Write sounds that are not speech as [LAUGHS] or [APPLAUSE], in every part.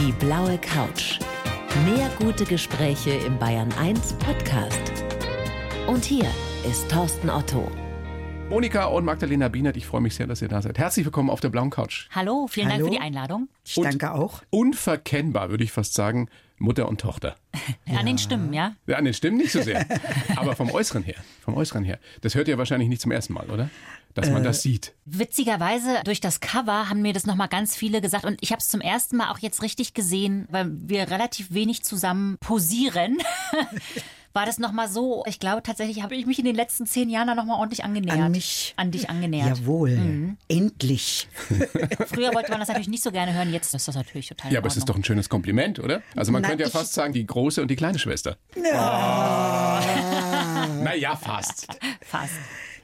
Die blaue Couch. Mehr gute Gespräche im Bayern 1 Podcast. Und hier ist Thorsten Otto. Monika und Magdalena Bienert, ich freue mich sehr, dass ihr da seid. Herzlich willkommen auf der blauen Couch. Hallo, vielen Hallo. Dank für die Einladung. Ich danke auch. Unverkennbar, würde ich fast sagen, Mutter und Tochter. [LAUGHS] An den Stimmen, ja? Ja, an den Stimmen nicht so sehr, aber vom Äußeren her. Vom Äußeren her. Das hört ihr wahrscheinlich nicht zum ersten Mal, oder? Dass man das sieht. Witzigerweise durch das Cover haben mir das nochmal ganz viele gesagt und ich habe es zum ersten Mal auch jetzt richtig gesehen, weil wir relativ wenig zusammen posieren. [LAUGHS] War das nochmal so? Ich glaube tatsächlich habe ich mich in den letzten zehn Jahren da nochmal ordentlich angenähert. An mich. An dich angenähert. Jawohl. Endlich. [LAUGHS] Früher wollte man das natürlich nicht so gerne hören, jetzt ist das natürlich total Ja, in aber es ist doch ein schönes Kompliment, oder? Also man Na, könnte ja fast sagen, die große und die kleine Schwester. Naja, fast. [LAUGHS] Fast.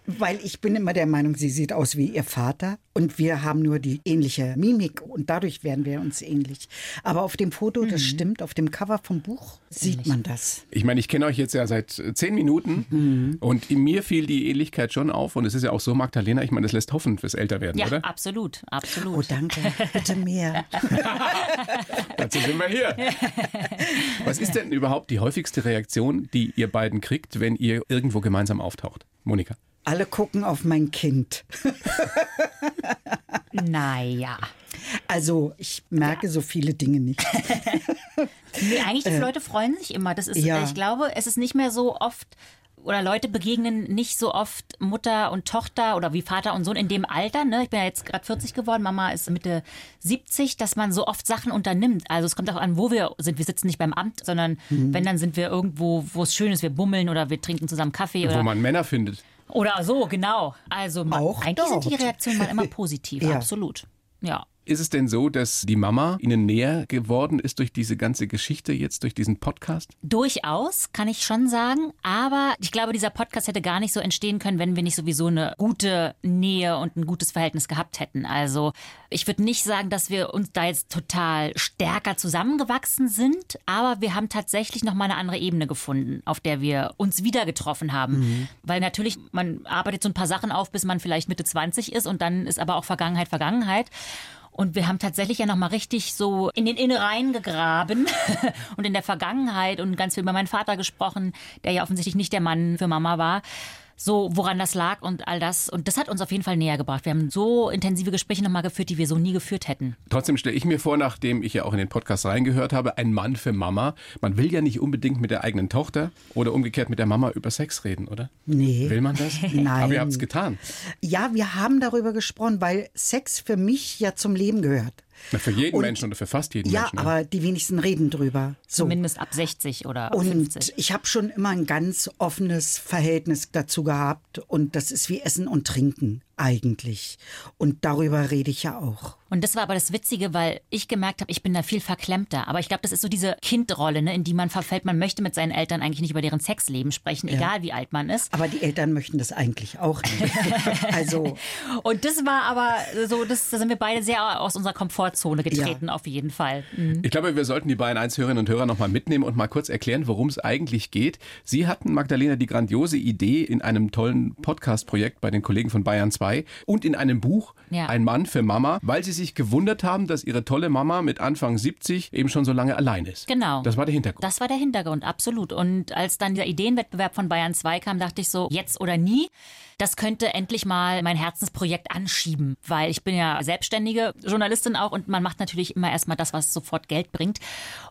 Weil ich bin immer der Meinung, sie sieht aus wie ihr Vater und wir haben nur die ähnliche Mimik und dadurch werden wir uns ähnlich. Aber auf dem Foto, das stimmt, auf dem Cover vom Buch sieht man das. Ich meine, ich kenne euch jetzt ja seit äh, zehn Minuten und in mir fiel die Ähnlichkeit schon auf und es ist ja auch so, Magdalena, ich meine, das lässt hoffen fürs Älterwerden, Ja, oder? absolut, absolut. Oh, danke. Bitte mehr. [LAUGHS] Dazu sind wir hier. Was ist denn überhaupt die häufigste Reaktion, die ihr beiden kriegt, wenn ihr irgendwo gemeinsam auftaucht? Monika. Alle gucken auf mein Kind. Naja. Also, ich merke so viele Dinge nicht. Nee, eigentlich die Leute freuen sich immer. Das ist, ja. ich glaube, es ist nicht mehr so oft oder Leute begegnen nicht so oft Mutter und Tochter oder wie Vater und Sohn in dem Alter. Ne? Ich bin ja jetzt gerade 40 geworden, Mama ist Mitte 70, dass man so oft Sachen unternimmt. Also es kommt auch an, wo wir sind. Wir sitzen nicht beim Amt, sondern wenn, dann sind wir irgendwo, wo es schön ist. Wir bummeln oder wir trinken zusammen Kaffee Wo oder, man Männer findet. Oder so, genau. Also man, Auch eigentlich sind die. Reaktionen mal immer [LAUGHS] positiv, Ja. absolut. Ja. Ist es denn so, dass die Mama Ihnen näher geworden ist durch diese ganze Geschichte jetzt, durch diesen Podcast? Durchaus, kann ich schon sagen. Aber ich glaube, dieser Podcast hätte gar nicht so entstehen können, wenn wir nicht sowieso eine gute Nähe und ein gutes Verhältnis gehabt hätten. Also ich würde nicht sagen, dass wir uns da jetzt total stärker zusammengewachsen sind, aber wir haben tatsächlich noch mal eine andere Ebene gefunden, auf der wir uns wieder getroffen haben. Weil natürlich, man arbeitet so ein paar Sachen auf, bis man vielleicht Mitte 20 ist und dann ist aber auch Vergangenheit Vergangenheit. Und wir haben tatsächlich ja nochmal richtig so in den Innereien gegraben [LAUGHS] und in der Vergangenheit und ganz viel über meinen Vater gesprochen, der ja offensichtlich nicht der Mann für Mama war. So, woran das lag und all das. Und das hat uns auf jeden Fall näher gebracht. Wir haben so intensive Gespräche nochmal geführt, die wir so nie geführt hätten. Trotzdem stelle ich mir vor, nachdem ich ja auch in den Podcast reingehört habe, ein Mann für Mama. Man will ja nicht unbedingt mit der eigenen Tochter oder umgekehrt mit der Mama über Sex reden, oder? Nee. Will man das? [LAUGHS] Nein. Aber ihr habt es getan. Ja, wir haben darüber gesprochen, weil Sex für mich ja zum Leben gehört. Na, für jeden Und- Menschen oder für fast jeden Ja, Menschen. aber die wenigsten reden drüber. So. Zumindest ab 60 oder ab Und 50. ich habe schon immer ein ganz offenes Verhältnis dazu gehabt. Und das ist wie Essen und Trinken eigentlich. Und darüber rede ich ja auch. Und das war aber das Witzige, weil ich gemerkt habe, ich bin da viel verklemmter. Aber ich glaube, das ist so diese Kindrolle, ne, in die man verfällt. Man möchte mit seinen Eltern eigentlich nicht über deren Sexleben sprechen, egal wie alt man ist. Aber die Eltern möchten das eigentlich auch nicht. [LAUGHS] also, Und das war aber so, das, da sind wir beide sehr aus unserer Komfortzone getreten, auf jeden Fall. Mhm. Ich glaube, wir sollten die beiden 1 Hörerinnen und Hörer nochmal mitnehmen und mal kurz erklären, worum es eigentlich geht. Sie hatten, Magdalena, die grandiose Idee in einem tollen Podcast-Projekt bei den Kollegen von Bayern 2 und in einem Buch Ja. Ein Mann für Mama, weil sie sich gewundert haben, dass ihre tolle Mama mit Anfang 70 eben schon so lange allein ist. Genau. Das war der Hintergrund. Das war der Hintergrund, absolut. Und als dann dieser Ideenwettbewerb von Bayern 2 kam, dachte ich so, jetzt oder nie. Das könnte endlich mal mein Herzensprojekt anschieben, weil ich bin ja selbstständige Journalistin auch und man macht natürlich immer erstmal das, was sofort Geld bringt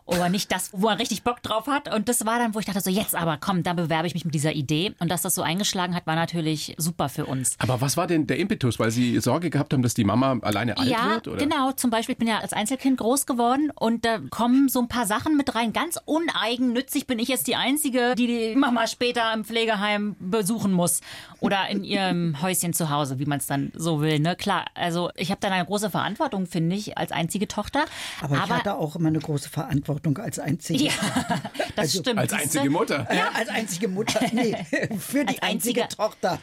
oder nicht das, wo man richtig Bock drauf hat. Und das war dann, wo ich dachte so, jetzt aber komm, da bewerbe ich mich mit dieser Idee. Und dass das so eingeschlagen hat, war natürlich super für uns. Aber was war denn der Impetus? Weil Sie Sorge gehabt haben, dass die Mama alleine alt ja, wird? Oder? genau. Zum Beispiel, ich bin ja als Einzelkind groß geworden und da kommen so ein paar Sachen mit rein. Ganz uneigennützig bin ich jetzt die Einzige, die die Mama später im Pflegeheim besuchen muss oder in ihrem Häuschen zu Hause, wie man es dann so will. Ne? Klar, also ich habe dann eine große Verantwortung, finde ich, als einzige Tochter. aber, ich hatte auch immer eine große Verantwortung als einzige. ja, das stimmt. Als einzige Mutter. Ja, als einzige Mutter. Nee, [LAUGHS] für die einzige- einzige Tochter.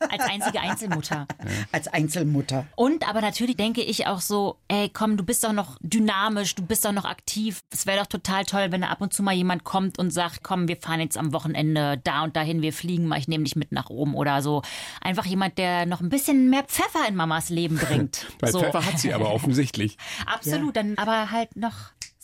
Als einzige Einzelmutter. Als Einzelmutter. Und aber natürlich denke ich auch so, ey, komm, du bist doch noch dynamisch, du bist doch noch aktiv. Es wäre doch total toll, wenn da ab und zu mal jemand kommt und sagt, komm, wir fahren jetzt am Wochenende da und dahin, wir fliegen mal, ich nehme dich mit nach oben oder so. Einfach jemand, der noch ein bisschen mehr Pfeffer in Mamas Leben bringt. [LAUGHS] Weil so. Pfeffer hat sie aber [LAUGHS] offensichtlich. Absolut, dann aber halt noch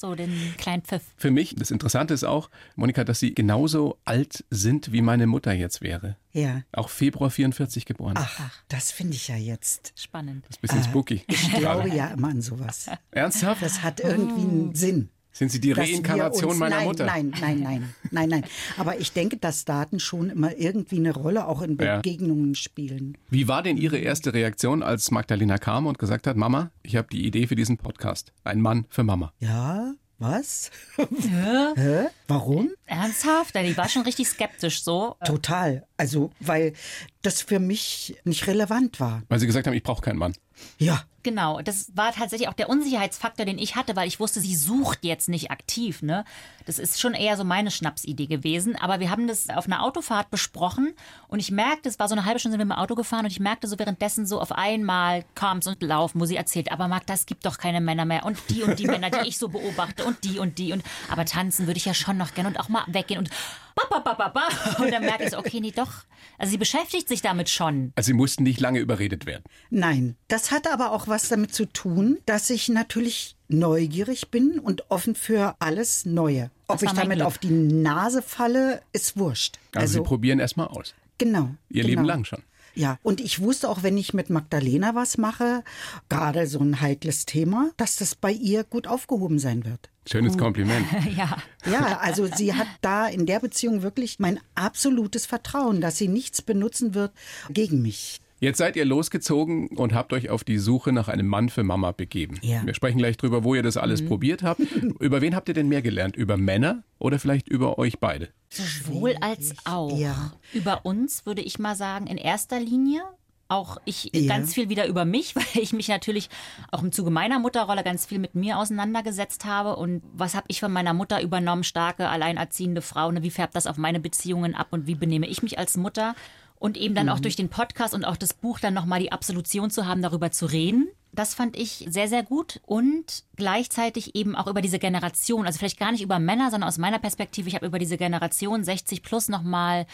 so den kleinen Pfiff. Für mich, das Interessante ist auch, Monika, dass Sie genauso alt sind, wie meine Mutter jetzt wäre. Ja. Auch Februar 44 geboren. Ach, das finde ich ja jetzt. Spannend. Das ist ein bisschen spooky. Ich [LAUGHS] glaube ja immer an sowas. Ernsthaft? Das hat irgendwie einen Sinn. Sind Sie die Reinkarnation uns, meiner nein, Mutter? Nein, nein, nein, [LAUGHS] nein, nein. Aber ich denke, dass Daten schon immer irgendwie eine Rolle auch in Ja. Begegnungen spielen. Wie war denn Ihre erste Reaktion, als Magdalena kam und gesagt hat, Mama, ich habe die Idee für diesen Podcast. Ein Mann für Mama. Ja, was? Hä? Warum? Ernsthaft? Die war schon richtig skeptisch so. Total. Also, weil das für mich nicht relevant war. Weil Sie gesagt haben, ich brauche keinen Mann. Ja, Genau, das war tatsächlich auch der Unsicherheitsfaktor, den ich hatte, weil ich wusste, sie sucht jetzt nicht aktiv. Ne? Das ist schon eher so meine Schnapsidee gewesen. Aber wir haben das auf einer Autofahrt besprochen und ich merkte, es war so eine halbe Stunde sind wir im Auto gefahren und ich merkte so währenddessen so auf einmal kommt's und laufen, wo sie erzählt, aber Magda, es gibt doch keine Männer mehr und die und die Männer, die ich so beobachte und die und die und aber tanzen würde ich ja schon noch gerne und auch mal weggehen und ba, ba, ba, ba, ba. und dann merke ich so, okay, nee, doch. Also sie beschäftigt sich damit schon. Also Sie mussten nicht lange überredet werden. nein. Das hat aber auch was damit zu tun, dass ich natürlich neugierig bin und offen für alles Neue. Ob Das ich damit Glück. auf die Nase falle, ist wurscht. Also, Sie probieren erstmal aus. genau. Ihr genau. Leben lang schon. Ja, und ich wusste auch, wenn ich mit Magdalena was mache, gerade so ein heikles Thema, dass das bei ihr gut aufgehoben sein wird. Schönes Kompliment. [LAUGHS] Ja. Ja, also sie hat da in der Beziehung wirklich mein absolutes Vertrauen, dass sie nichts benutzen wird gegen mich. Jetzt seid ihr losgezogen und habt euch auf die Suche nach einem Mann für Mama begeben. Ja. Wir sprechen gleich drüber, wo ihr das alles probiert habt. [LAUGHS] Über wen habt ihr denn mehr gelernt? Über Männer oder vielleicht über euch beide? Sowohl als auch. Ja. Über uns würde ich mal sagen, in erster Linie. Auch ich Ja. ganz viel wieder über mich, [LAUGHS] weil ich mich natürlich auch im Zuge meiner Mutterrolle ganz viel mit mir auseinandergesetzt habe. Und was habe ich von meiner Mutter übernommen? Starke, alleinerziehende Frau. Ne? Wie färbt das auf meine Beziehungen ab und wie benehme ich mich als Mutter? Und eben dann auch durch den Podcast und auch das Buch dann nochmal die Absolution zu haben, darüber zu reden. Das fand ich sehr, sehr gut und gleichzeitig eben auch über diese Generation, also vielleicht gar nicht über Männer, sondern aus meiner Perspektive, ich habe über diese Generation 60 plus nochmal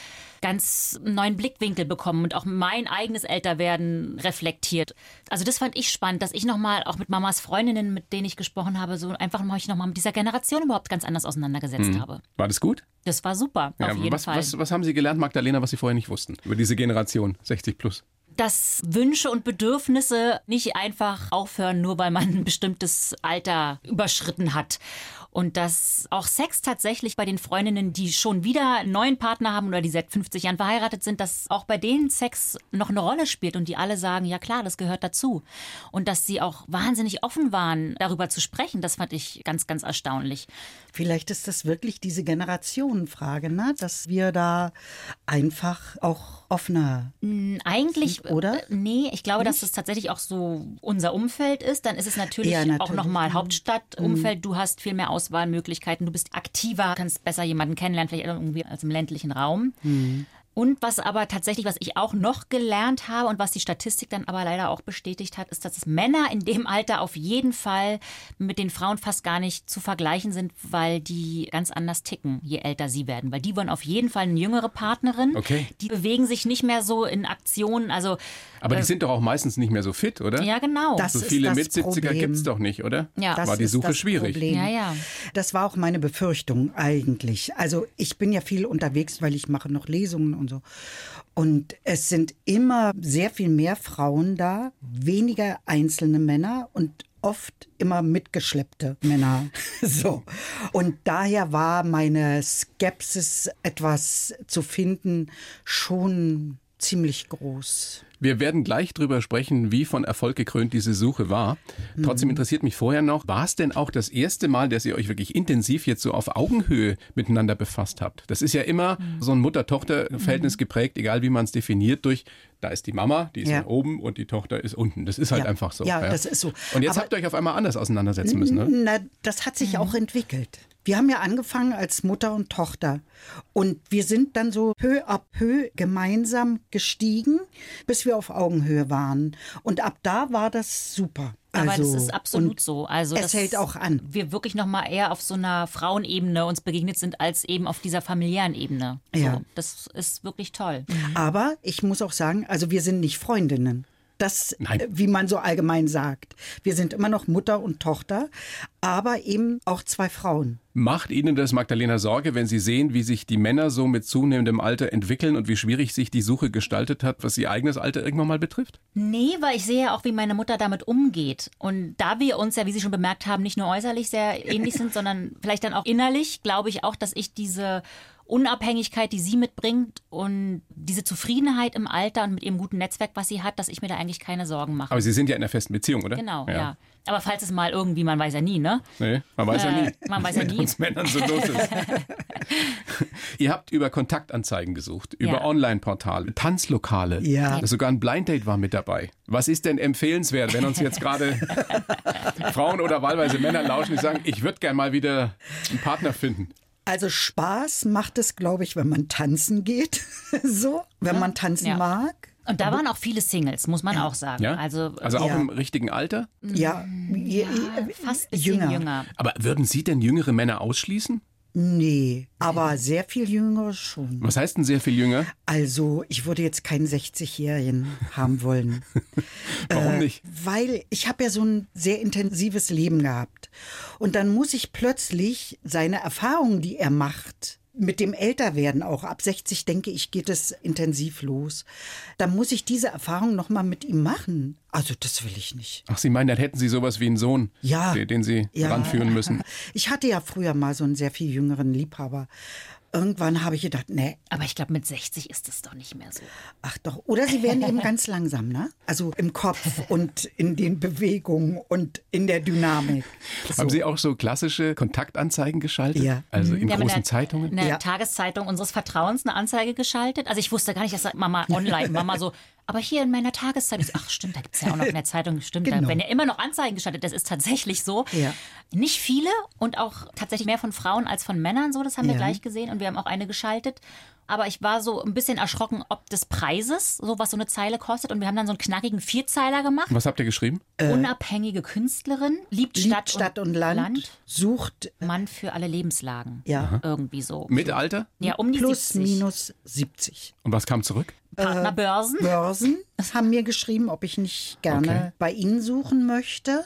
ganz neuen Blickwinkel bekommen und auch mein eigenes Älterwerden reflektiert. Also das fand ich spannend, dass ich nochmal auch mit Mamas Freundinnen, mit denen ich gesprochen habe, so einfach mal ich nochmal mit dieser Generation überhaupt ganz anders auseinandergesetzt habe. War das gut? Das war super, auf jeden was, Fall. was, was haben Sie gelernt, Magdalena, was Sie vorher nicht wussten? Über diese Generation 60 plus. Dass Wünsche und Bedürfnisse nicht einfach aufhören, nur weil man ein bestimmtes Alter überschritten hat. Und dass auch Sex tatsächlich bei den Freundinnen, die schon wieder einen neuen Partner haben oder die seit 50 Jahren verheiratet sind, dass auch bei denen Sex noch eine Rolle spielt und die alle sagen, ja klar, das gehört dazu. Und dass sie auch wahnsinnig offen waren, darüber zu sprechen, das fand ich ganz, ganz erstaunlich. Vielleicht ist das wirklich diese Generationenfrage, ne? dass wir da einfach auch offener. Eigentlich, Oder? äh, Nee, ich glaube, dass es tatsächlich auch so unser Umfeld ist. Dann ist es natürlich, Ja, auch natürlich. Mhm. nochmal Hauptstadtumfeld. Du hast viel mehr Auswahlmöglichkeiten, du bist aktiver, kannst besser jemanden kennenlernen, vielleicht irgendwie als im ländlichen Raum. Mhm. Und was aber tatsächlich, was ich auch noch gelernt habe und was die Statistik dann aber leider auch bestätigt hat, ist, dass es Männer in dem Alter auf jeden Fall mit den Frauen fast gar nicht zu vergleichen sind, weil die ganz anders ticken, je älter sie werden. Weil die wollen auf jeden Fall eine jüngere Partnerin. Okay. Die bewegen sich nicht mehr so in Aktionen. Also, Aber die sind doch auch meistens nicht mehr so fit, oder? ja, genau. Das so viele das Mit-70er Problem. gibt es doch nicht, oder? Ja. Das War die ist Suche das schwierig. Problem. ja, ja. Das war auch meine Befürchtung eigentlich. Also ich bin ja viel unterwegs, weil ich mache noch Lesungen und so. Und es sind immer sehr viel mehr Frauen da, weniger einzelne Männer und oft immer mitgeschleppte Männer. [LAUGHS] so. Und daher war meine Skepsis, etwas zu finden, schon ziemlich groß. Wir werden gleich drüber sprechen, wie von Erfolg gekrönt diese Suche war. Trotzdem interessiert mich vorher noch, war es denn auch das erste Mal, dass ihr euch wirklich intensiv jetzt so auf Augenhöhe miteinander befasst habt? Das ist ja immer so ein Mutter-Tochter-Verhältnis geprägt, egal wie man es definiert, durch da ist die Mama, die ist Ja. oben und die Tochter ist unten. Das ist halt Ja. einfach so. Ja, das ist so. Und jetzt Aber- habt ihr euch auf einmal anders auseinandersetzen müssen, ne? Na, das hat sich auch entwickelt. Wir haben ja angefangen als Mutter und Tochter. Und wir sind dann so peu à peu gemeinsam gestiegen, bis wir auf Augenhöhe waren. Und ab da war das super. Aber Also, das ist absolut so. Also es das hält auch an. Wir wirklich noch mal eher auf so einer Frauenebene uns begegnet sind, als eben auf dieser familiären Ebene. Ja. So, das ist wirklich toll. Aber ich muss auch sagen, also wir sind nicht Freundinnen. Das, Nein. äh, wie man so allgemein sagt. Wir sind immer noch Mutter und Tochter, aber eben auch zwei Frauen. Macht Ihnen das, Magdalena, Sorge, wenn Sie sehen, wie sich die Männer so mit zunehmendem Alter entwickeln und wie schwierig sich die Suche gestaltet hat, was Ihr eigenes Alter irgendwann mal betrifft? Nee, weil ich sehe ja auch, wie meine Mutter damit umgeht. Und da wir uns ja, wie Sie schon bemerkt haben, nicht nur äußerlich sehr ähnlich sind, [LAUGHS] sondern vielleicht dann auch innerlich, glaube ich auch, dass ich diese Unabhängigkeit, die sie mitbringt und diese Zufriedenheit im Alter und mit ihrem guten Netzwerk, was sie hat, dass ich mir da eigentlich keine Sorgen mache. Aber Sie sind ja in einer festen Beziehung, oder? Genau, ja. Aber falls es mal irgendwie, man weiß ja nie, ne? Nee, man weiß ja Äh, nie. man weiß ja mit nie. uns Männern so los ist. [LAUGHS] Ihr habt über Kontaktanzeigen gesucht, über Ja. Online-Portale, Tanzlokale. Ja. Sogar ein Blind Date war mit dabei. Was ist denn empfehlenswert, wenn uns jetzt gerade [LAUGHS] Frauen oder wahlweise Männer lauschen, die sagen, ich würde gern mal wieder einen Partner finden? Also Spaß macht es, glaube ich, wenn man tanzen geht. [LAUGHS] so, wenn man tanzen Ja. mag. Und da waren auch viele Singles, muss man auch sagen. Ja? Also, also auch Ja. im richtigen Alter? Ja, je- fast jünger. jünger. Aber würden Sie denn jüngere Männer ausschließen? Nee, aber sehr viel jünger schon. Was heißt denn sehr viel jünger? Also, ich würde jetzt keinen 60-Jährigen haben wollen. [LAUGHS] Warum Äh, nicht? Weil ich habe ja so ein sehr intensives Leben gehabt. Und dann muss ich plötzlich seine Erfahrungen, die er macht, mit dem Älterwerden auch, ab 60 denke ich, geht es intensiv los. Dann muss ich diese Erfahrung nochmal mit ihm machen. Also das will ich nicht. Ach, Sie meinen, dann hätten Sie sowas wie einen Sohn, Ja. den, den Sie Ja. ranführen müssen. [LAUGHS] Ich hatte ja früher mal so einen sehr viel jüngeren Liebhaber. Irgendwann habe ich gedacht, nee, Aber ich glaube, mit 60 ist es doch nicht mehr so. Ach doch, oder sie werden eben ganz langsam, ne? Also im Kopf [LAUGHS] und in den Bewegungen und in der Dynamik. Haben So. Sie auch so klassische Kontaktanzeigen geschaltet? Ja. Also in haben in großen der- Zeitungen? In der Ja. Tageszeitung unseres Vertrauens eine Anzeige geschaltet. Also ich wusste gar nicht, dass da Mama online, Mama so, aber hier in meiner Tageszeitung, ach stimmt, da gibt es ja auch noch in der [LAUGHS] Zeitung, stimmt, da Genau. werden ja immer noch Anzeigen geschaltet. Das ist tatsächlich so. Ja. Nicht viele und auch tatsächlich mehr von Frauen als von Männern so, das haben wir Ja. gleich gesehen und wir haben auch eine geschaltet. Aber ich war so ein bisschen erschrocken, ob des Preises, so was so eine Zeile kostet. Und wir haben dann so einen knackigen Vierzeiler gemacht. Was habt ihr geschrieben? Unabhängige Künstlerin, liebt, Liebt Stadt, Stadt und Land, sucht Mann für alle Lebenslagen. Ja. Irgendwie so. Mit Alter? Ja, um die plus 70. minus 70. Und was kam zurück? Partnerbörsen. Börsen haben mir geschrieben, ob ich nicht gerne Okay. bei ihnen suchen möchte.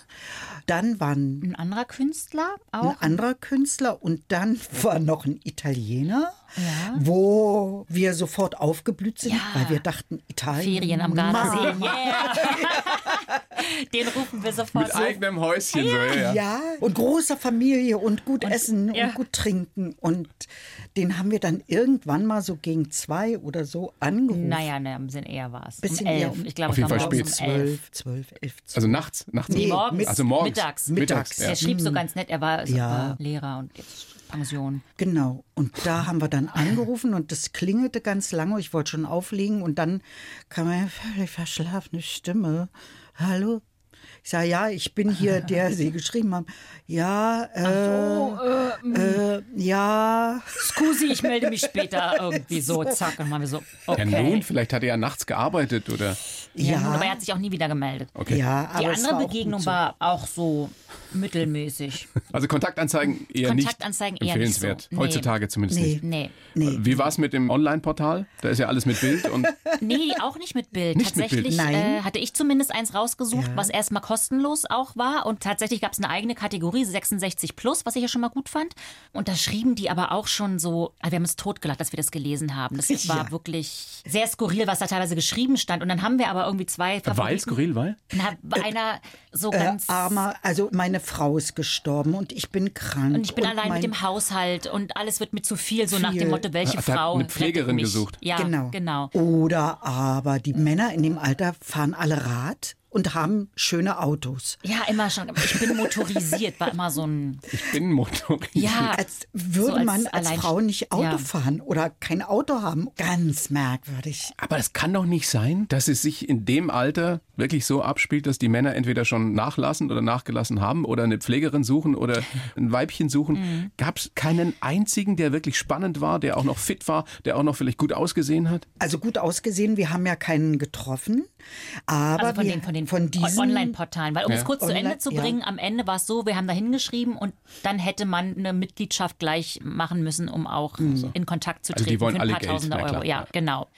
Dann war ein, Ein anderer Künstler ein auch. anderer Künstler und dann [LAUGHS] war noch ein Italiener, Ja. wo wir sofort aufgeblüht sind, Ja. weil wir dachten, Italien. Ferien am Gardasee. Yeah. [LAUGHS] Den rufen wir sofort Mit so. eigenem Häuschen, so, ja. ja. Und großer Familie und gut essen ja. und gut trinken. Und den haben wir dann irgendwann mal so gegen zwei oder so angerufen. Naja, ne, im Sinn eher war es. Bisschen um elf. eher um- ich glaube, Auf jeden Fall spät. um zwölf, zwölf, elf, zwölf. Also nachts, nachts. Nee, morgens. mit- Also morgens. Mittags. Mittags, ja. Der schrieb so ganz nett, er war, Ja. war Lehrer und jetzt Pension. Genau. Und da haben wir dann angerufen und das klingelte ganz lange. Ich wollte schon auflegen und dann kam eine völlig verschlafene Stimme. Hallo? Ich sage, ja, ich bin hier, [LAUGHS] der Sie geschrieben haben. Ja, äh, äh, ja. Scusi, ich melde mich später [LAUGHS] irgendwie so, zack. Und dann waren wir so, Ja, okay. nun, vielleicht hat er ja nachts gearbeitet oder. Ja, Ja. nun, aber er hat sich auch nie wieder gemeldet. Okay. Ja, Die aber es andere war Begegnung so. war auch so mittelmäßig. [LAUGHS] Also Kontaktanzeigen eher Kontaktanzeigen nicht eher nicht empfehlenswert. so. Nee. Heutzutage zumindest Nee. nicht. Nee. Nee. Wie war es mit dem Online-Portal? Da ist ja alles mit Bild und Nee, auch nicht mit Bild. Nicht mit tatsächlich Bild. Nein. Äh, hatte ich zumindest eins rausgesucht, Ja. was erstmal kostenlos auch war. Und tatsächlich gab es eine eigene Kategorie, 66 plus, was ich ja schon mal gut fand. Und da schrieben die aber auch schon so, ah, wir haben es totgelacht, dass wir das gelesen haben. Das [LAUGHS] war Ja. wirklich sehr skurril, was da teilweise geschrieben stand. Und dann haben wir aber irgendwie zwei weil Favoriten. skurril, weil? Na, einer so Äh, ganz... armer, also meine Frau ist gestorben und ich bin krank. und ich bin allein mein- mit dem Haushalt und alles wird mir zu viel, so nach Viel. dem Motto, welche Ach, Frau eine Pflegerin gesucht. Ja, Genau. genau. Oder aber die Männer in dem Alter fahren alle Rad und haben schöne Autos. Ja, immer schon. Ich bin motorisiert, war immer so ein... Ich bin motorisiert. Ja, Als würde so als man als allein- Frau nicht Auto Ja. fahren oder kein Auto haben. Ganz merkwürdig. Aber es kann doch nicht sein, dass es sich in dem Alter wirklich so abspielt, dass die Männer entweder schon nachlassen oder nachgelassen haben oder eine Pflegerin suchen oder ein Weibchen suchen. Mhm. Gab es keinen einzigen, der wirklich spannend war, der auch noch fit war, der auch noch vielleicht gut ausgesehen hat? Also gut ausgesehen, wir haben ja keinen getroffen. Aber Also von wir, den, von den von diesen Online-Portalen. Weil um Ja. es kurz zu Online- Ende zu ja. bringen, am Ende war es so, wir haben da hingeschrieben und dann hätte man eine Mitgliedschaft gleich machen müssen, um auch in Kontakt zu Also treten die wollen für ein alle paar Geld, Tausende Euro. Ja, ja. genau.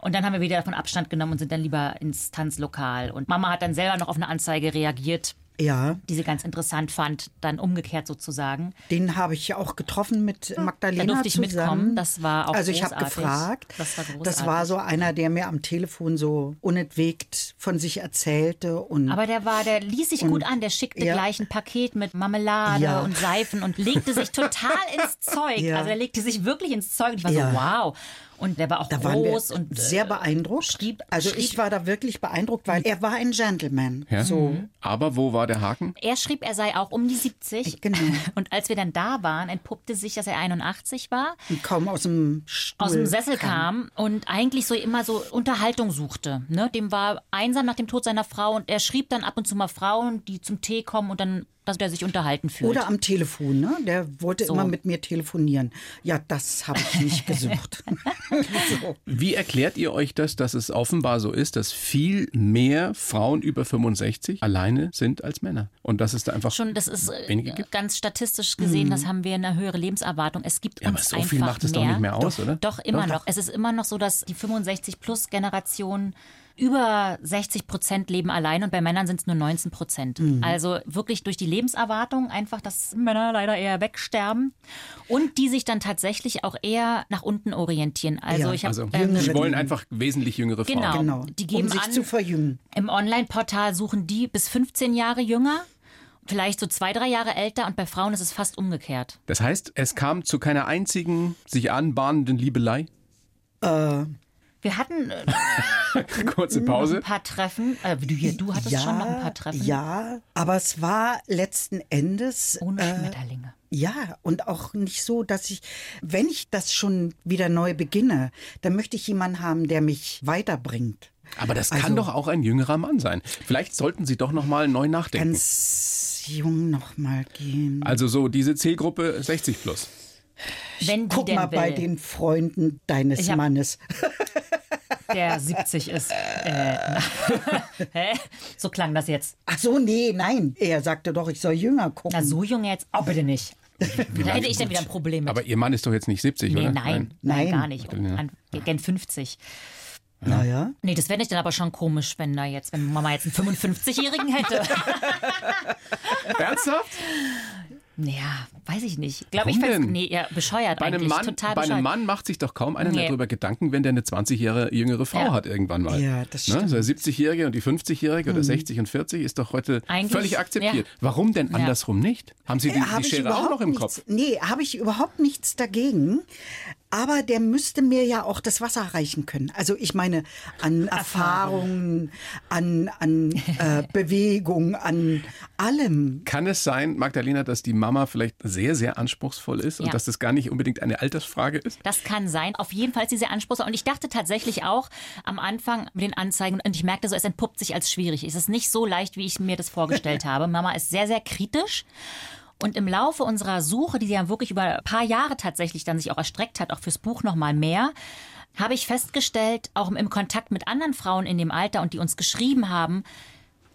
Und dann haben wir wieder davon Abstand genommen und sind dann lieber ins Tanzlokal. Und Mama hat dann selber noch auf eine Anzeige reagiert, Ja, die sie ganz interessant fand, dann umgekehrt sozusagen. den habe ich ja auch getroffen mit Magdalena Da durfte ich zusammen. mitkommen. Das war auch Also ich habe gefragt. Das war großartig. Das war so einer, der mir am Telefon so unentwegt von sich erzählte und Aber der war, der ließ sich gut an, der schickte ja. gleich ein Paket mit Marmelade Ja. und Seifen und legte sich total [LAUGHS] ins Zeug. Ja. Also er legte sich wirklich ins Zeug. Und ich war Ja. so, wow. Und der war auch da waren wir groß und äh, sehr beeindruckt. schrieb- also schrieb- ich war da wirklich beeindruckt, weil er war ein Gentleman. Ja? So, Aber wo war der Haken? er schrieb, er sei auch um die 70. Genau. [LAUGHS] Und als wir dann da waren, entpuppte sich, dass er 81 war, und kaum aus dem Stuhl aus dem Sessel kam und eigentlich so immer so Unterhaltung suchte. Ne? Dem war einsam nach dem Tod seiner Frau und er schrieb dann ab und zu mal Frauen, die zum Tee kommen und dann, dass er sich unterhalten fühlt. Oder am Telefon, ne? Der wollte So. immer mit mir telefonieren. Ja, das habe ich nicht gesucht. [LAUGHS] so. Wie erklärt ihr euch das, dass es offenbar so ist, dass viel mehr Frauen über 65 alleine sind als Männer? Und dass es da einfach schon, das ist äh, wenige gibt? ganz statistisch gesehen, das haben wir eine höhere Lebenserwartung. Es gibt Ja, aber uns so einfach viel macht es mehr. doch nicht mehr aus, doch, oder? Doch, immer Doch. noch. Es ist immer noch so, dass die 65-plus-Generation über 60 Prozent leben allein und bei Männern sind es nur 19 Prozent. Mhm. Also wirklich durch die Lebenserwartung einfach, dass Männer leider eher wegsterben und die sich dann tatsächlich auch eher nach unten orientieren. Also Ja, ich habe Also, ähm, sie wollen einfach wesentlich jüngere Frauen. Genau. Genau. Die geben um sich an- zu verjüngen. im Online-Portal suchen die bis 15 Jahre jünger, vielleicht so zwei, drei Jahre älter und bei Frauen ist es fast umgekehrt. Das heißt, es kam zu keiner einzigen sich anbahnenden Liebelei. Wir hatten äh, [LAUGHS] Kurze Pause. ein paar Treffen. Äh, du, hier, du hattest schon noch ein paar Treffen. Ja, aber es war letzten Endes Ohne äh, Schmetterlinge. Ja, und auch nicht so, dass ich, wenn ich das schon wieder neu beginne, dann möchte ich jemanden haben, der mich weiterbringt. Aber das kann Also- doch auch ein jüngerer Mann sein. Vielleicht sollten Sie doch noch mal neu nachdenken. Ganz jung noch mal gehen. Also so diese Zielgruppe 60 plus. Wenn Guck mal bei will, den Freunden deines Mannes. [LAUGHS] der 70 ist. Äh, [LAUGHS] hä? So klang das jetzt. Ach so, nee, nein. Er sagte doch, ich soll jünger gucken. Na, so jung jetzt auch bitte nicht. Da hätte ich dann wieder ein Problem mit. Aber Ihr Mann ist doch jetzt nicht 70, nee, oder? nein, nein, Nein. gar nicht. An, gern 50. naja. Nee, das fände ich dann aber schon komisch, wenn da jetzt, wenn Mama jetzt einen 55-Jährigen hätte. [LAUGHS] Ernsthaft? Ja, weiß ich nicht. Glaube ich denn? Nee, ja, bescheuert Bei einem, eigentlich. Mann, Total bei bescheuert. einem Mann macht sich doch kaum einer Nee. darüber Gedanken, wenn der eine 20 Jahre jüngere Frau Ja. hat irgendwann mal. Ja, das Ne? stimmt. Mhm. So der 70-Jährige und die 50-Jährige oder 60 und 40 ist doch heute Eigentlich, völlig akzeptiert. ja. Warum denn andersrum nicht? Haben Sie die, Habe die Schere auch noch im nichts, Kopf? Nee, habe ich überhaupt nichts dagegen. Aber der müsste mir ja auch das Wasser reichen können. Also ich meine an Erfahrungen, an, an äh, [LAUGHS] Bewegung, an allem. Kann es sein, Magdalena, dass die Mama vielleicht sehr, sehr anspruchsvoll ist und Ja. dass das gar nicht unbedingt eine Altersfrage ist? Das kann sein. Auf jeden Fall ist sie sehr anspruchsvoll. Und ich dachte tatsächlich auch am Anfang mit den Anzeigen, und ich merkte so, es entpuppt sich als schwierig. Es ist nicht so leicht, wie ich mir das vorgestellt [LAUGHS] habe. Mama ist sehr, sehr kritisch. Und im Laufe unserer Suche, die ja wirklich über ein paar Jahre tatsächlich dann sich auch erstreckt hat, auch fürs Buch nochmal mehr, habe ich festgestellt, auch im Kontakt mit anderen Frauen in dem Alter und die uns geschrieben haben,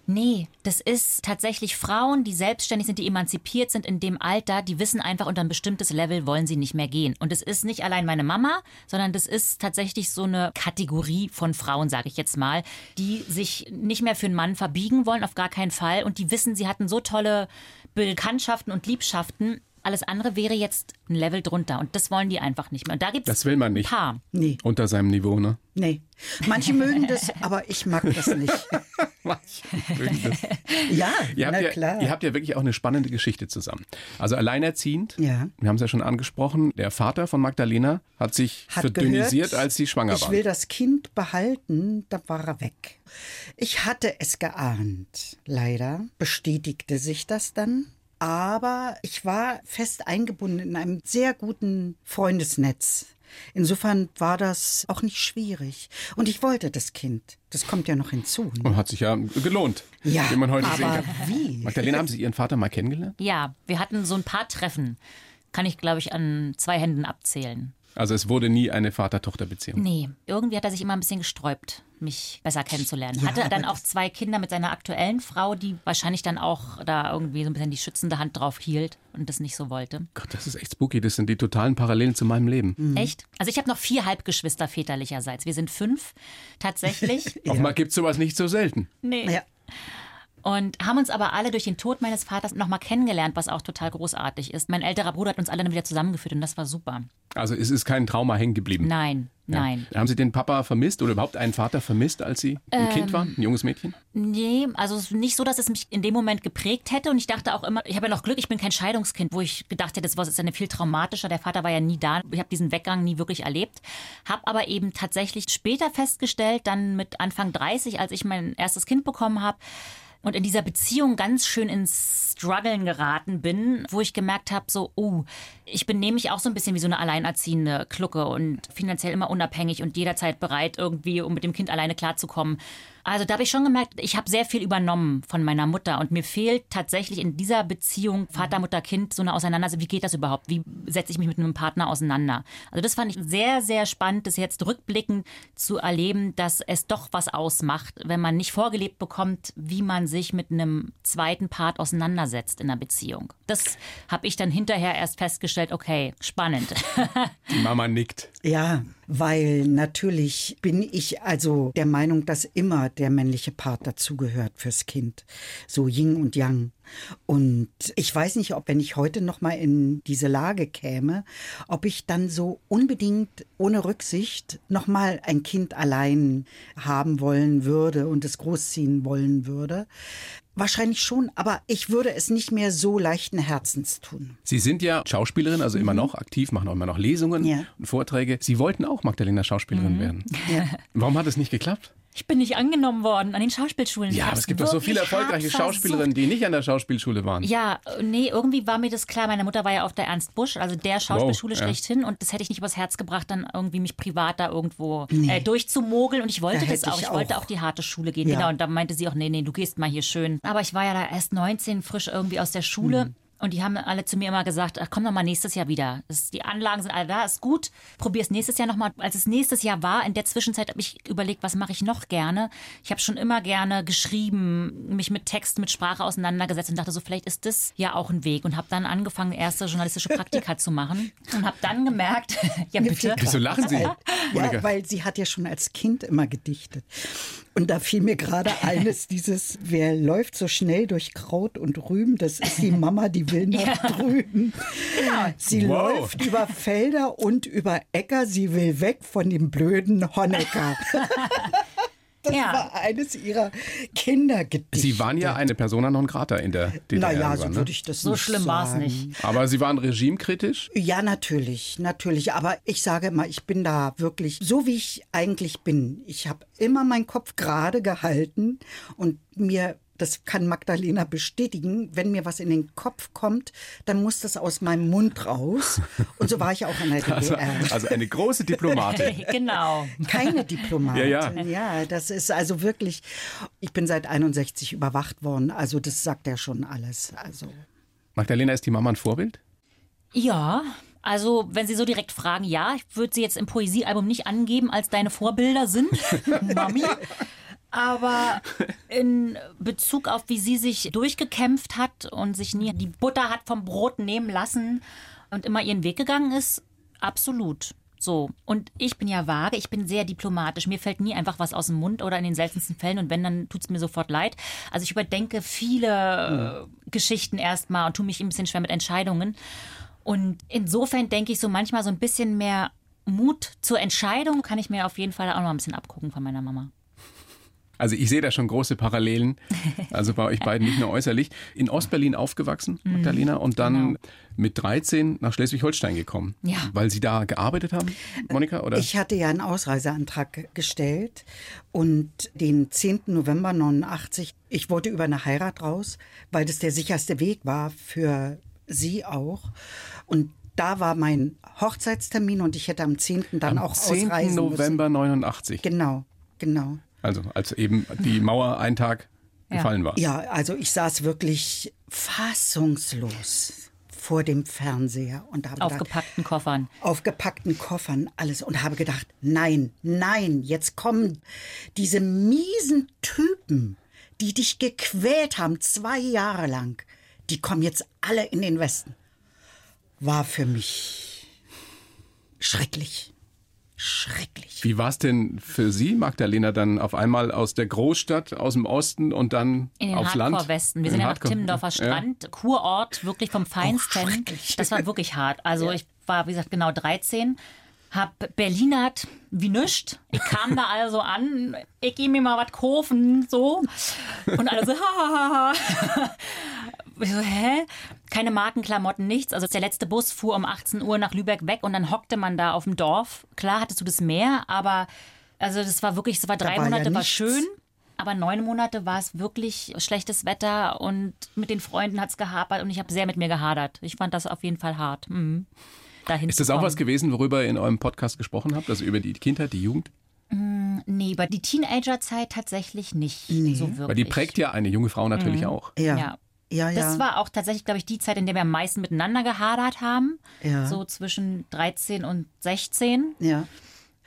Nee, das ist tatsächlich Frauen, die selbstständig sind, die emanzipiert sind in dem Alter, die wissen einfach, unter ein bestimmtes Level wollen sie nicht mehr gehen. Und es ist nicht allein meine Mama, sondern das ist tatsächlich so eine Kategorie von Frauen, sage ich jetzt mal, die sich nicht mehr für einen Mann verbiegen wollen, auf gar keinen Fall. Und die wissen, sie hatten so tolle Bekanntschaften und Liebschaften. Alles andere wäre jetzt ein Level drunter. Und das wollen die einfach nicht mehr. Und da gibt es Das will man nicht. ein paar. Nee, Unter seinem Niveau, ne? nee. Manche mögen das, aber ich mag das nicht. [LAUGHS] [LAUGHS] Ja, Ihr habt, na ja, klar. ihr habt ja wirklich auch eine spannende Geschichte zusammen. Also alleinerziehend, Ja. wir haben es ja schon angesprochen, der Vater von Magdalena hat sich hat verdünnisiert, gehört, als sie schwanger ich war. will das Kind behalten, da war er weg. Ich hatte es geahnt, leider bestätigte sich das dann. Aber ich war fest eingebunden in einem sehr guten Freundesnetz. Insofern war das auch nicht schwierig. Und ich wollte das Kind. Das kommt ja noch hinzu. Ne? Und hat sich ja gelohnt, Ja, wie man heute sehen aber kann. wie? Magdalena, haben Sie Ihren Vater mal kennengelernt? Ja, wir hatten so ein paar Treffen. Kann ich, glaube ich, an zwei Händen abzählen. Also es wurde nie eine Vater-Tochter-Beziehung. Nee, irgendwie hat er sich immer ein bisschen gesträubt, mich besser kennenzulernen. Ja, Hatte dann auch zwei Kinder mit seiner aktuellen Frau, die wahrscheinlich dann auch da irgendwie so ein bisschen die schützende Hand drauf hielt und das nicht so wollte. Gott, das ist echt spooky. Das sind die totalen Parallelen zu meinem Leben. Mhm. Echt? Also ich habe noch vier Halbgeschwister väterlicherseits. Wir sind fünf tatsächlich. [LAUGHS] Offenbar gibt es sowas nicht so selten. nee. Ja. Und haben uns aber alle durch den Tod meines Vaters nochmal kennengelernt, was auch total großartig ist. Mein älterer Bruder hat uns alle dann wieder zusammengeführt und das war super. Also es ist kein Trauma hängen geblieben. Nein, nein. Haben Sie den Papa vermisst oder überhaupt einen Vater vermisst, als Sie ein Kind waren, ein junges Mädchen? Nee, also es ist nicht so, dass es mich in dem Moment geprägt hätte. Und ich dachte auch immer, ich habe ja noch Glück, ich bin kein Scheidungskind, wo ich gedacht hätte, das ist eine viel traumatischer. Der Vater war ja nie da. Ich habe diesen Weggang nie wirklich erlebt. Habe aber eben tatsächlich später festgestellt, dann mit Anfang 30, als ich mein erstes Kind bekommen habe, und in dieser Beziehung ganz schön ins Struggeln geraten bin, wo ich gemerkt habe, so, oh, ich bin nämlich auch so ein bisschen wie so eine alleinerziehende Klucke und finanziell immer unabhängig und jederzeit bereit, irgendwie, um mit dem Kind alleine klarzukommen. Also da habe ich schon gemerkt, ich habe sehr viel übernommen von meiner Mutter und mir fehlt tatsächlich in dieser Beziehung Vater, Mutter, Kind so eine Auseinandersetzung. Wie geht das überhaupt? Wie setze ich mich mit einem Partner auseinander? Also das fand ich sehr, sehr spannend, das jetzt rückblickend zu erleben, dass es doch was ausmacht, wenn man nicht vorgelebt bekommt, wie man sich mit einem zweiten Part auseinandersetzt in einer Beziehung. Das habe ich dann hinterher erst festgestellt, okay, spannend. [LAUGHS] Die Mama nickt. Ja, weil natürlich bin ich also der Meinung, dass immer der männliche Part dazugehört fürs Kind. So Yin und Yang. Und ich weiß nicht, ob wenn ich heute noch mal in diese Lage käme, ob ich dann so unbedingt ohne Rücksicht noch mal ein Kind allein haben wollen würde und es großziehen wollen würde. Wahrscheinlich schon, aber ich würde es nicht mehr so leichten Herzens tun. Sie sind ja Schauspielerin, also immer noch aktiv, machen auch immer noch Lesungen Ja. und Vorträge. Sie wollten auch Magdalena Schauspielerin werden. Warum hat es nicht geklappt? Ich bin nicht angenommen worden an den Schauspielschulen. Ja, aber es gibt doch so viele erfolgreiche. Schauspielerinnen, die nicht an der Schauspielschule waren. Ja, äh, nee, irgendwie war mir das klar. Meine Mutter war ja auf der Ernst Busch, also der Schauspielschule Wow, ja. schlechthin. Und das hätte ich nicht übers Herz gebracht, dann irgendwie mich privat da irgendwo äh, durchzumogeln. Und ich wollte Da das auch. ich Ich wollte auch. auch die harte Schule gehen. Ja. Genau. Und da meinte sie auch, nee, nee, du gehst mal hier schön. Aber ich war ja da erst 19, frisch irgendwie aus der Schule. Mhm. Und die haben alle zu mir immer gesagt, ach, komm doch mal nächstes Jahr wieder. Das, die Anlagen sind alle da, ist gut. Probier es nächstes Jahr nochmal. Als es nächstes Jahr war, in der Zwischenzeit habe ich überlegt, was mache ich noch gerne. Ich habe schon immer gerne geschrieben, mich mit Text, mit Sprache auseinandergesetzt und dachte so, vielleicht ist das ja auch ein Weg. Und habe dann angefangen, erste journalistische Praktika zu machen. Und habe dann gemerkt, [LAUGHS] ja bitte. Wieso lachen Sie? Ja, weil sie hat ja schon als Kind immer gedichtet. Und da fiel mir gerade eines, dieses, wer läuft so schnell durch Kraut und Rüben, das ist die Mama, die will nach drüben. Sie Wow. läuft über Felder und über Äcker, sie will weg von dem blöden Honecker. [LAUGHS] Das Ja. war eines ihrer Kindergedichte. Sie waren ja eine Persona non grata in der DDR. Naja, so ne? würde ich das So nicht schlimm war's sagen. nicht. Aber Sie waren regimekritisch? Ja, natürlich, natürlich. Aber ich sage immer, ich bin da wirklich so, wie ich eigentlich bin. Ich habe immer meinen Kopf gerade gehalten und mir, das kann Magdalena bestätigen, wenn mir was in den Kopf kommt, dann muss das aus meinem Mund raus. Und so war ich auch in der [LAUGHS] Also, DDR. also eine große Diplomatin. [LAUGHS] genau. Keine Diplomatin. Ja, ja. ja, das ist also wirklich, ich bin seit 61 überwacht worden. Also das sagt ja schon alles. Also Magdalena, ist die Mama ein Vorbild? Ja, also wenn Sie so direkt fragen, ja, ich würde sie jetzt im Poesiealbum nicht angeben, als deine Vorbilder sind, [LAUGHS] Mami. Aber [LAUGHS] in Bezug auf, wie sie sich durchgekämpft hat und sich nie die Butter hat vom Brot nehmen lassen und immer ihren Weg gegangen ist, absolut. So. Und ich bin ja vage, ich bin sehr diplomatisch. Mir fällt nie einfach was aus dem Mund oder in den seltensten Fällen. Und wenn, dann tut es mir sofort leid. Also ich überdenke viele äh, Geschichten erstmal und tue mich ein bisschen schwer mit Entscheidungen. Und insofern denke ich so manchmal so ein bisschen mehr Mut zur Entscheidung kann ich mir auf jeden Fall auch noch ein bisschen abgucken von meiner Mama. Also ich sehe da schon große Parallelen. Also bei euch beiden nicht nur äußerlich. In Ostberlin aufgewachsen, Mhm. Magdalena, und dann Genau. mit 13 nach Schleswig-Holstein gekommen. Ja. Weil Sie da gearbeitet haben, Monika? Oder? Ich hatte ja einen Ausreiseantrag gestellt und den 10. November 89, ich wollte über eine Heirat raus, weil das der sicherste Weg war für sie auch. Und da war mein Hochzeitstermin und ich hätte am 10. dann Am auch 10. ausreisen November 89. müssen. Genau, genau. Also als eben die Mauer einen Tag Ja. gefallen war. Ja, also ich saß wirklich fassungslos. vor dem Fernseher und habe Aufgepackten gedacht, Koffern. Aufgepackten Koffern, alles. Und habe gedacht, nein, nein, jetzt kommen diese miesen Typen, die dich gequält haben, zwei Jahre lang, die kommen jetzt alle in den Westen. War für mich schrecklich. Schrecklich. Wie war es denn für Sie, Magdalena, dann auf einmal aus der Großstadt, aus dem Osten und dann In den aufs Land? Hardcore-Westen. Wir In sind ja nach Timmendorfer Strand, Kurort, wirklich vom Feinsten. schrecklich. Das war wirklich hart. Also ich war, wie gesagt, genau 13, hab Berlinert wie nischt. Ich kam da also an, ich geh mir mal was kaufen, so. Und alle so, ha, ha, ha. Ich so, hä? Keine Markenklamotten, nichts. Also der letzte Bus fuhr um 18 Uhr nach Lübeck weg und dann hockte man da auf dem Dorf. Klar hattest du das Meer, aber also das war wirklich, es war drei war ja Monate, war nichts. schön. Aber neun Monate war es wirklich schlechtes Wetter und mit den Freunden hat es gehapert und ich habe sehr mit mir gehadert. Ich fand das auf jeden Fall hart. Mhm. Dahin Ist das auch was gewesen, worüber ihr in eurem Podcast gesprochen habt? Also über die Kindheit, die Jugend? Nee, über die Teenagerzeit tatsächlich nicht so wirklich. Weil die prägt ja eine junge Frau natürlich Mhm. auch. Ja. Ja. Ja, ja. Das war auch tatsächlich, glaube ich, die Zeit, in der wir am meisten miteinander gehadert haben. Ja. So zwischen 13 und 16. ja.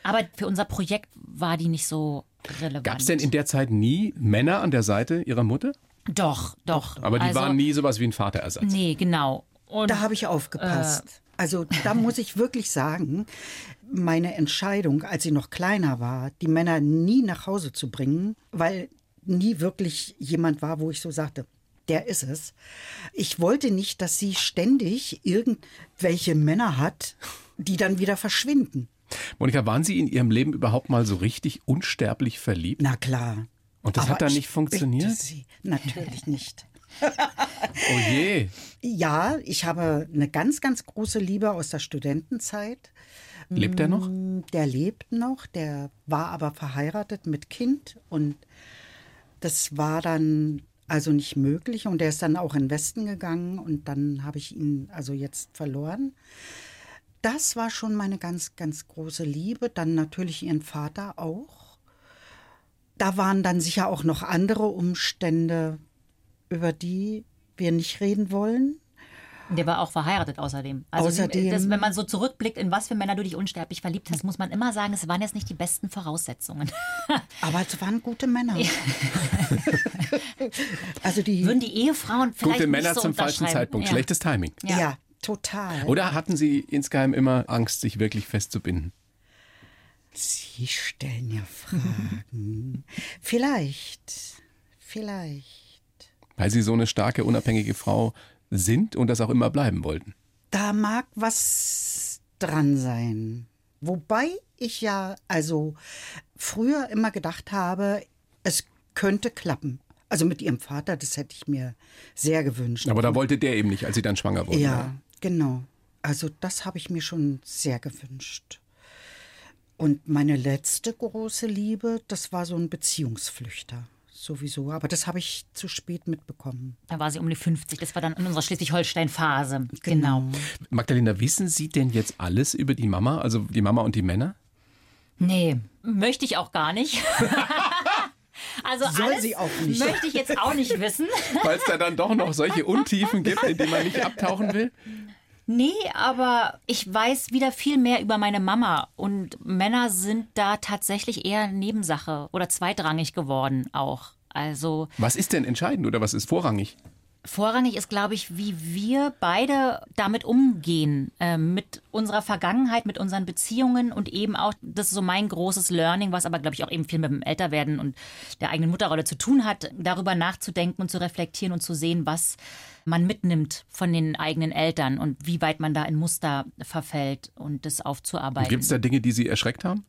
Aber für unser Projekt war die nicht so relevant. Gab es denn in der Zeit nie Männer an der Seite ihrer Mutter? Doch, doch. Aber die also, waren nie sowas wie ein Vaterersatz. Nee, genau. Und Da habe ich aufgepasst. Also da muss ich wirklich sagen, meine Entscheidung, als sie noch kleiner war, die Männer nie nach Hause zu bringen, weil nie wirklich jemand war, wo ich so sagte, der ist es. Ich wollte nicht, dass sie ständig irgendwelche Männer hat, die dann wieder verschwinden. Monika, waren Sie in Ihrem Leben überhaupt mal so richtig unsterblich verliebt? Na klar. Und das Aber hat dann ich nicht funktioniert? Sie, natürlich nicht. Oh je. Ja, ich habe eine ganz, ganz große Liebe aus der Studentenzeit. Lebt er noch? Der lebt noch, der war aber verheiratet mit Kind und das war dann also nicht möglich und der ist dann auch in den Westen gegangen und dann habe ich ihn also jetzt verloren. Das war schon meine ganz, ganz große Liebe. Dann natürlich ihren Vater auch. Da waren dann sicher auch noch andere Umstände, über die wir nicht reden wollen. Der war auch verheiratet außerdem. Also Außerdem- das, wenn man so zurückblickt, in was für Männer du dich unsterblich verliebt hast, muss man immer sagen, es waren jetzt nicht die besten Voraussetzungen. [LAUGHS] Aber es waren gute Männer. [LAUGHS] also die. Würden die Ehefrauen vielleicht Gute nicht Männer so zum falschen. Zeitpunkt. Ja. Schlechtes Timing. ja. Ja. total. Oder hatten Sie insgeheim immer Angst, sich wirklich festzubinden? Sie stellen ja Fragen. [LAUGHS] vielleicht. Vielleicht. Weil Sie so eine starke, unabhängige Frau sind und das auch immer bleiben wollten. Da mag was dran sein. Wobei ich ja also früher immer gedacht habe, es könnte klappen. Also mit ihrem Vater, das hätte ich mir sehr gewünscht. Aber da wollte der eben nicht, als Sie dann schwanger wurden. Ja, genau. Also das habe ich mir schon sehr gewünscht. Und meine letzte große Liebe, das war so ein Beziehungsflüchter. Sowieso. Aber das habe ich zu spät mitbekommen. Da war sie um die 50. Das war dann in unserer Schleswig-Holstein-Phase. Genau. Magdalena, wissen Sie denn jetzt alles über die Mama, also die Mama und die Männer? Nee, möchte ich auch gar nicht. [LAUGHS] also Soll alles sie auch nicht. möchte ich jetzt auch nicht wissen. Weil es da dann doch noch solche Untiefen gibt, in die man nicht abtauchen will? Nee, aber ich weiß wieder viel mehr über meine Mama. Und Männer sind da tatsächlich eher Nebensache oder zweitrangig geworden auch. Also Was ist denn entscheidend oder was ist vorrangig? vorrangig ist, glaube ich, wie wir beide damit umgehen. Äh, mit unserer Vergangenheit, mit unseren Beziehungen und eben auch, das ist so mein großes Learning, was aber, glaube ich, auch eben viel mit dem Älterwerden und der eigenen Mutterrolle zu tun hat, darüber nachzudenken und zu reflektieren und zu sehen, was man mitnimmt von den eigenen Eltern und wie weit man da in Muster verfällt und das aufzuarbeiten. Gibt es da Dinge, die Sie erschreckt haben?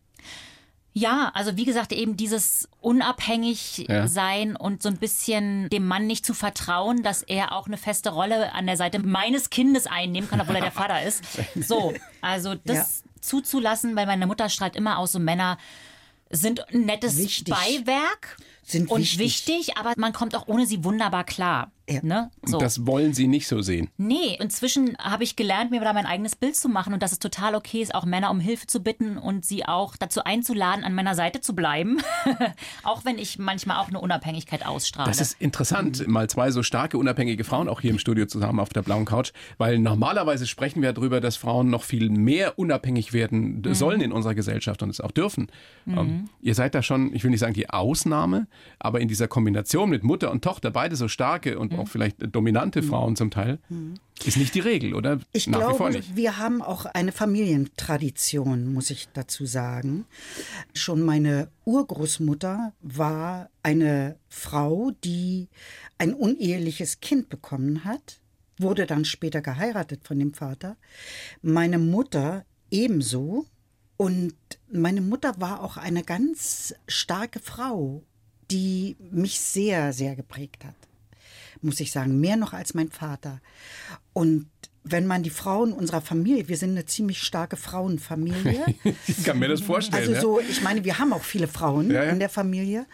Ja, also wie gesagt, eben dieses unabhängig Ja. sein und so ein bisschen dem Mann nicht zu vertrauen, dass er auch eine feste Rolle an der Seite meines Kindes einnehmen kann, obwohl er der Vater ist. [LAUGHS] So, also das zuzulassen, weil meine Mutter strahlt immer aus, so Männer sind ein nettes Wichtig. Beiwerk. Sind und wichtig. wichtig. aber man kommt auch ohne sie wunderbar klar. Ja. Ne? So. Das wollen Sie nicht so sehen. Nee, inzwischen habe ich gelernt, mir da mein eigenes Bild zu machen und dass es total okay ist, auch Männer um Hilfe zu bitten und sie auch dazu einzuladen, an meiner Seite zu bleiben. [LAUGHS] auch wenn ich manchmal auch eine Unabhängigkeit ausstrahle. Das ist interessant, mal zwei so starke, unabhängige Frauen auch hier im Studio zusammen auf der blauen Couch, weil normalerweise sprechen wir darüber, dass Frauen noch viel mehr unabhängig werden sollen in unserer Gesellschaft und es auch dürfen. Ähm, ihr seid da schon, ich will nicht sagen die Ausnahme, aber in dieser Kombination mit Mutter und Tochter, beide so starke und auch vielleicht dominante Frauen zum Teil, ist nicht die Regel, oder? Ich Nach glaube, wir haben auch eine Familientradition, muss ich dazu sagen. Schon meine Urgroßmutter war eine Frau, die ein uneheliches Kind bekommen hat, wurde dann später geheiratet von dem Vater. Meine Mutter ebenso. Und meine Mutter war auch eine ganz starke Frau, die mich sehr, sehr geprägt hat muss ich sagen, mehr noch als mein Vater. Und wenn man die Frauen unserer Familie, wir sind eine ziemlich starke Frauenfamilie. [LAUGHS] Ich kann mir das vorstellen. Also so, ich meine, wir haben auch viele Frauen Ja, ja. in der Familie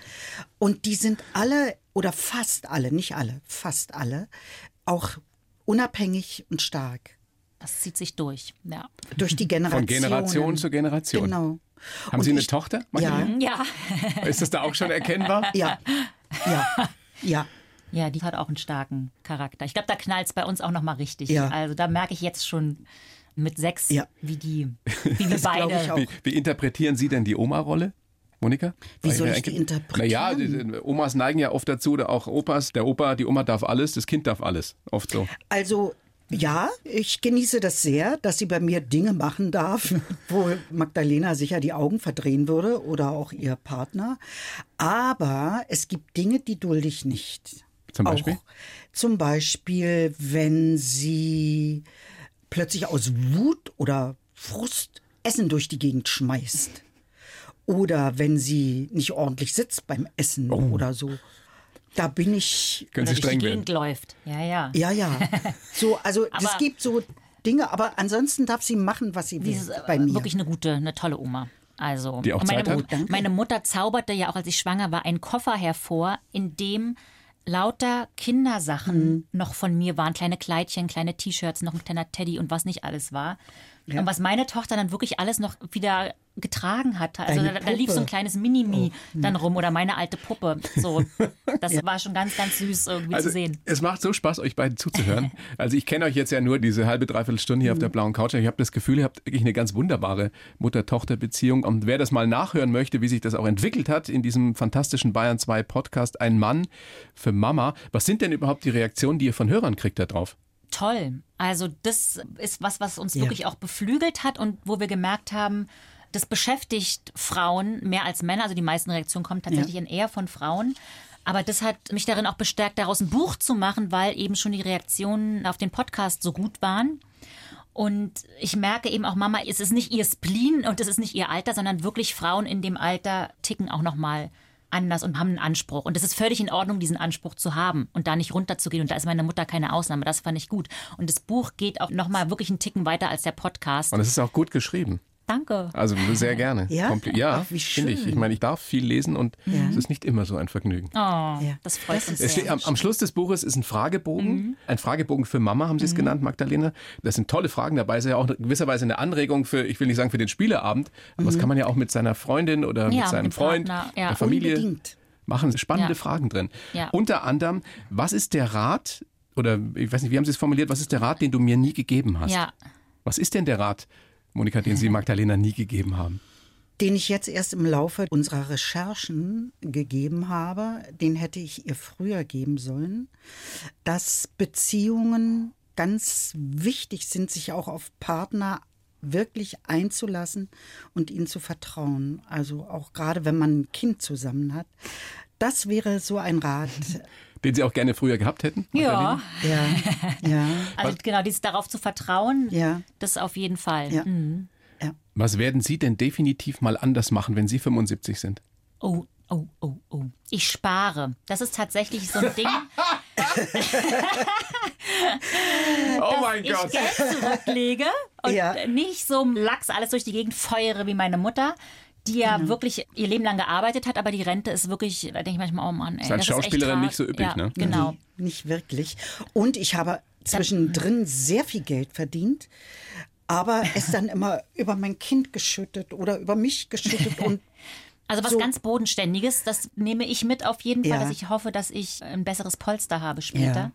und die sind alle oder fast alle, nicht alle, fast alle, auch unabhängig und stark das zieht sich durch. Ja. durch die Generation. Von Generation zu Generation. Genau. Haben Und Sie eine ich- Tochter? Ja, Magdalena? Ja. [LAUGHS] Ist das da auch schon erkennbar? ja, ja, ja. Ja, die hat auch einen starken Charakter. Ich glaube, da knallt es bei uns auch nochmal richtig. Ja. Also da merke ich jetzt schon mit sechs, Ja. wie die, [LAUGHS] wie ich beide. auch. Wie, wie interpretieren Sie denn die Oma-Rolle? Monika? Wie soll ich die interpretieren? Naja, die- die Omas neigen ja oft dazu, oder auch Opas. Der Opa, die Oma darf alles, das Kind darf alles. Oft so. Also ja, ich genieße das sehr, dass sie bei mir Dinge machen darf, [LAUGHS] wo Magdalena sicher die Augen verdrehen würde oder auch ihr Partner. Aber es gibt Dinge, die dulde ich nicht. Zum Beispiel? Auch zum Beispiel, wenn sie plötzlich aus Wut oder Frust Essen durch die Gegend schmeißt. Oder wenn sie nicht ordentlich sitzt beim Essen Oh. oder so. Da bin ich Können Sie streng werden? Gegend läuft. Ja, ja. ja, ja. [LAUGHS] So, also es gibt so Dinge, aber ansonsten darf sie machen, was sie will Die ist äh, bei mir. wirklich eine gute, eine tolle Oma. Also, Die auch meine, Zeit hat? Meine Mutter zauberte ja auch, als ich schwanger war, einen Koffer hervor, in dem lauter Kindersachen Mhm. noch von mir waren. Kleine Kleidchen, kleine T-Shirts, noch ein kleiner Teddy und was nicht alles war. Und was meine Tochter dann wirklich alles noch wieder getragen hat. Also da, da lief so ein. Oh, kleines Minimi dann rum oder meine alte Puppe. So, [LAUGHS] das war schon ganz, ganz süß irgendwie Also, zu sehen. es macht so Spaß, euch beiden zuzuhören. [LAUGHS] Also ich kenne euch jetzt ja nur diese halbe, dreiviertel Stunde hier auf Mhm. der blauen Couch. Ich habe das Gefühl, ihr habt wirklich eine ganz wunderbare Mutter-Tochter-Beziehung. Und wer das mal nachhören möchte, wie sich das auch entwickelt hat in diesem fantastischen Bayern 2 Podcast, ein Mann für Mama. Was sind denn überhaupt die Reaktionen, die ihr von Hörern kriegt da drauf? Toll. Also das ist was, was uns Ja. wirklich auch beflügelt hat und wo wir gemerkt haben, das beschäftigt Frauen mehr als Männer. Also die meisten Reaktionen kommen tatsächlich in eher von Frauen. Aber das hat mich darin auch bestärkt, daraus ein Buch zu machen, weil eben schon die Reaktionen auf den Podcast so gut waren. Und ich merke eben auch, Mama, es ist nicht ihr Spleen und es ist nicht ihr Alter, sondern wirklich Frauen in dem Alter ticken auch nochmal anders und haben einen Anspruch. Und es ist völlig in Ordnung, diesen Anspruch zu haben und da nicht runterzugehen. Und da ist meine Mutter keine Ausnahme. Das fand ich gut. Und das Buch geht auch nochmal wirklich einen Ticken weiter als der Podcast. Und es ist auch gut geschrieben. Danke. Also sehr gerne. Ja? Kompli- ja Ach, wie finde ich. Ich meine, ich darf viel lesen und es ist nicht immer so ein Vergnügen. Oh, das freut Das uns sehr. steht, am, am Schluss des Buches ist ein Fragebogen, Mhm. ein Fragebogen für Mama, haben Sie es genannt, Magdalena. Das sind tolle Fragen dabei. Es ist ja auch gewisserweise eine Anregung für, ich will nicht sagen für den Spieleabend, aber das kann man ja auch mit seiner Freundin oder Ja, mit seinem mit Freund, Partner, ja. der Familie Unbedingt. machen. Spannende Ja. Fragen drin. Ja. Unter anderem, was ist der Rat, oder ich weiß nicht, wie haben Sie es formuliert, was ist der Rat, den du mir nie gegeben hast? Ja, Was ist denn der Rat, Monika, den Sie Magdalena nie gegeben haben? Den ich jetzt erst im Laufe unserer Recherchen gegeben habe, den hätte ich ihr früher geben sollen, dass Beziehungen ganz wichtig sind, sich auch auf Partner wirklich einzulassen und ihnen zu vertrauen. Also auch gerade wenn man ein Kind zusammen hat. Das wäre so ein Rat. [LAUGHS] Den Sie auch gerne früher gehabt hätten? ja. Magdalena? Ja, [LAUGHS] ja, Also genau, dieses darauf zu vertrauen, ja, das auf jeden Fall. ja. Mhm. ja. Was werden Sie denn definitiv mal anders machen, wenn Sie 75 sind? Oh, oh, oh, oh. Ich spare. Das ist tatsächlich so ein Ding. [LAUGHS] [LAUGHS] Oh mein ich Geld zurücklege und Ja. nicht so Lachs alles durch die Gegend feuere wie meine Mutter. Die ja wirklich ihr Leben lang gearbeitet hat, aber die Rente ist wirklich, da denke ich manchmal, oh Mann, ey, Ist als Schauspielerin nicht so üppig, ja, ne? Genau. Nee, nicht wirklich. Und ich habe zwischendrin sehr viel Geld verdient, aber [LAUGHS] es dann immer über mein Kind geschüttet oder über mich geschüttet und [LAUGHS] Also was So. ganz Bodenständiges, das nehme ich mit auf jeden Fall, Ja. dass ich hoffe, dass ich ein besseres Polster habe später. Ja.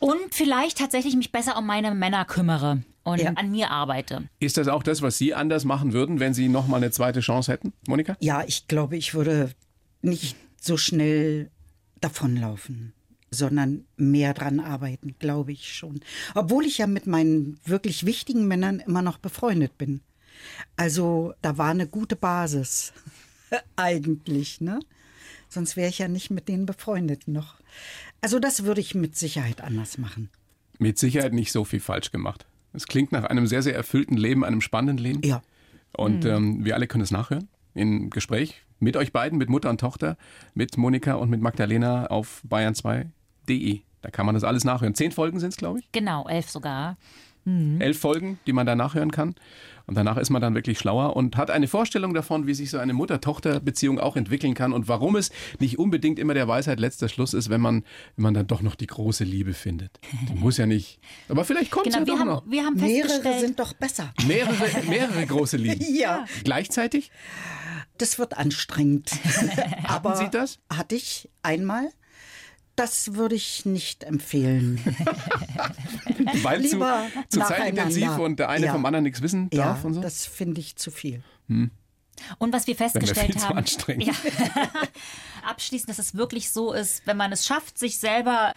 Und vielleicht tatsächlich mich besser um meine Männer kümmere und Ja. an mir arbeite. Ist das auch das, was Sie anders machen würden, wenn Sie nochmal eine zweite Chance hätten, Monika? Ja, ich glaube, ich würde nicht so schnell davonlaufen, sondern mehr dran arbeiten, glaube ich schon. Obwohl ich ja mit meinen wirklich wichtigen Männern immer noch befreundet bin. Also da war eine gute Basis [LAUGHS] eigentlich, ne? Sonst wäre ich ja nicht mit denen befreundet noch. Also das würde ich mit Sicherheit anders machen. Mit Sicherheit nicht so viel falsch gemacht. Es klingt nach einem sehr, sehr erfüllten Leben, einem spannenden Leben. Ja. Und ähm, wir alle können es nachhören im Gespräch mit euch beiden, mit Mutter und Tochter, mit Monika und mit Magdalena auf bayern2.de. Da kann man das alles nachhören. Zehn Folgen sind es, glaube ich. Genau, elf sogar. Elf Folgen, die man da nachhören kann. Und danach ist man dann wirklich schlauer und hat eine Vorstellung davon, wie sich so eine Mutter-Tochter-Beziehung auch entwickeln kann und warum es nicht unbedingt immer der Weisheit letzter Schluss ist, wenn man, wenn man dann doch noch die große Liebe findet. Die muss ja nicht. Aber vielleicht kommt es Genau, ja wir doch haben, noch. wir haben Mehrere festgestellt, sind doch besser. Mehrere, mehrere große Lieben. [LAUGHS] Ja. Gleichzeitig? Das wird anstrengend. [LAUGHS] Aber Sie das? Hatte ich einmal. Das würde ich nicht empfehlen. [LAUGHS] Weil zu, Lieber zu zeitintensiv und der eine Ja. vom anderen nichts wissen ja, darf und so. das finde ich zu viel. und was wir festgestellt zu haben, anstrengend. Ja. [LAUGHS] abschließend, dass es wirklich so ist, wenn man es schafft, sich selber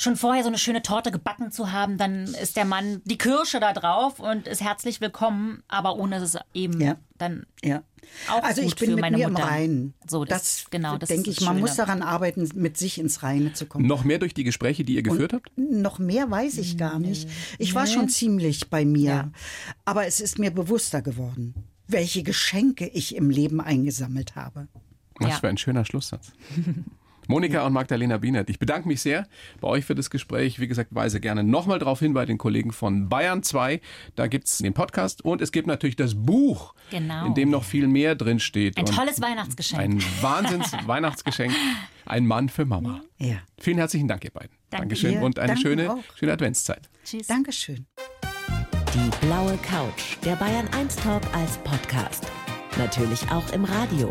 schon vorher so eine schöne Torte gebacken zu haben, dann ist der Mann die Kirsche da drauf und ist herzlich willkommen, aber ohne dass es eben Ja. dann Ja. auch also gut ich bin für mit meine mir Mutter. im Reinen. So, das, genau, das denke ist ich, das man Schöne. muss daran arbeiten, mit sich ins Reine zu kommen. Noch mehr durch die Gespräche, die ihr geführt habt? Noch mehr weiß ich gar nicht. Ich war schon ziemlich bei mir, Ja. aber es ist mir bewusster geworden, welche Geschenke ich im Leben eingesammelt habe. Was Ja. für ein schöner Schlusssatz. [LAUGHS] Monika und Magdalena Bienert, ich bedanke mich sehr bei euch für das Gespräch. Wie gesagt, weise gerne nochmal darauf hin bei den Kollegen von Bayern 2. Da gibt es den Podcast und es gibt natürlich das Buch, Genau. in dem noch viel mehr drin steht. Ein Und tolles Weihnachtsgeschenk. Ein Wahnsinns-Weihnachtsgeschenk. [LAUGHS] Ein Mann für Mama. Ja. Vielen herzlichen Dank, ihr beiden. Danke Dankeschön dir. und eine Danke schöne, auch. schöne Adventszeit. Tschüss. Dankeschön. Die blaue Couch, der Bayern 1 Talk als Podcast. Natürlich auch im Radio.